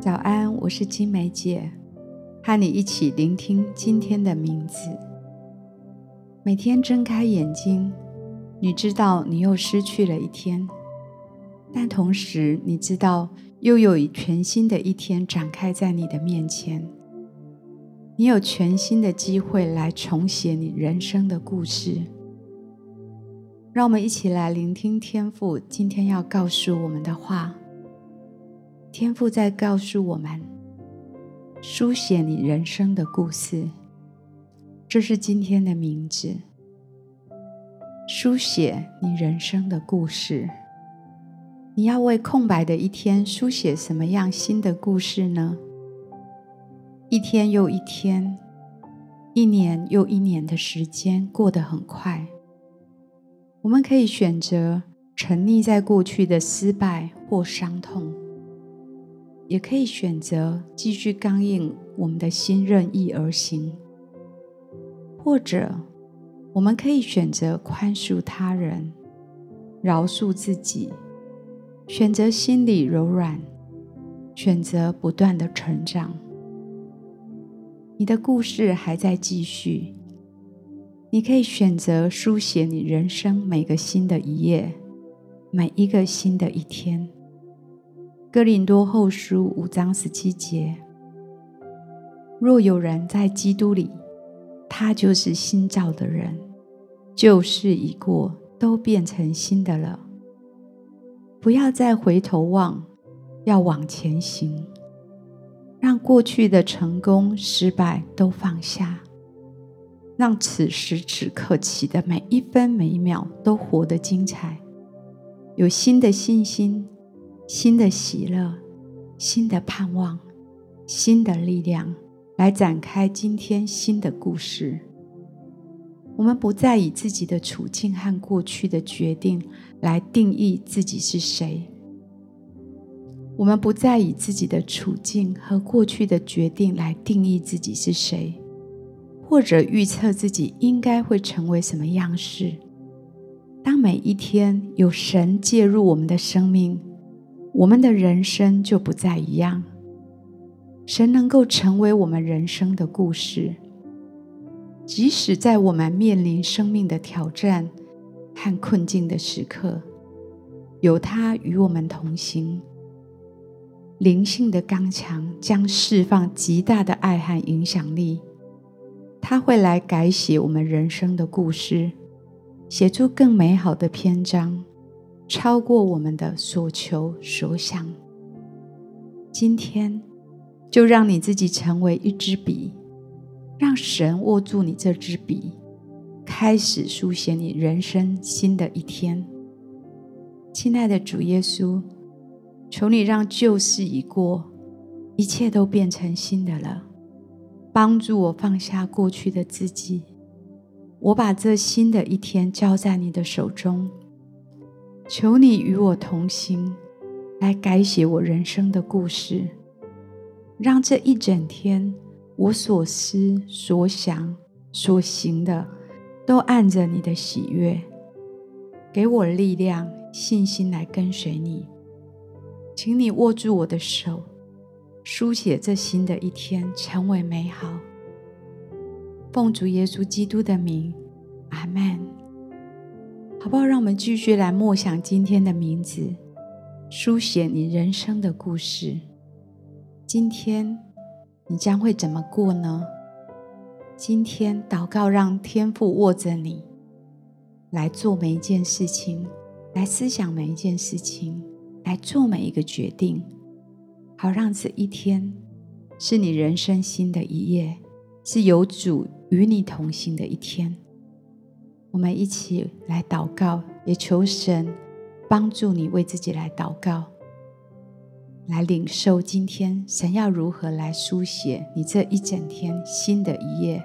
早安，我是金梅姐，和你一起聆听今天的名字。每天睁开眼睛，你知道你又失去了一天，但同时你知道又有全新的一天展开在你的面前。你有全新的机会来重写你人生的故事。让我们一起来聆听天父今天要告诉我们的话。天父在告诉我们：书写你人生的故事，这是今天的名字。书写你人生的故事，你要为空白的一天书写什么样新的故事呢？一天又一天，一年又一年的时间过得很快，我们可以选择沉溺在过去的失败或伤痛。也可以选择继续刚硬我们的心，任意而行；或者，我们可以选择宽恕他人、饶恕自己，选择心里柔软，选择不断的成长。你的故事还在继续，你可以选择书写你人生每个新的一页，每一个新的一天。哥林多后书五章十七节：若有人在基督里，他就是新造的人，旧事已过，都变成新的了。不要再回头望，要往前行，让过去的成功、失败都放下，让此时此刻起的每一分每一秒都活得精彩，有新的信心。新的喜乐，新的盼望，新的力量，来展开今天新的故事。我们不再以自己的处境和过去的决定来定义自己是谁。我们不再以自己的处境和过去的决定来定义自己是谁，或者预测自己应该会成为什么样式。当每一天有神介入我们的生命，我们的人生就不再一样。神能够成为我们人生的故事，即使在我们面临生命的挑战和困境的时刻，有他与我们同行。灵性的刚强将释放极大的爱和影响力，他会来改写我们人生的故事，写出更美好的篇章。超过我们的所求所想。今天，就让你自己成为一支笔，让神握住你这支笔，开始书写你人生新的一天。亲爱的主耶稣，求你让旧事已过，一切都变成新的了。帮助我放下过去的自己，我把这新的一天交在你的手中。求你与我同行，来改写我人生的故事，让这一整天我所思所想所行的，都按着你的喜悦，给我力量、信心来跟随你。请你握住我的手，书写这新的一天，成为美好。奉主耶稣基督的名，阿门。好不好？让我们继续来默想今天的名字，书写你人生的故事。今天你将会怎么过呢？今天祷告，让天父握着你来做每一件事情，来思想每一件事情，来做每一个决定，好让这一天是你人生新的一页，是有主与你同行的一天。我们一起来祷告，也求神帮助你为自己来祷告，来领受今天神要如何来书写你这一整天新的一页。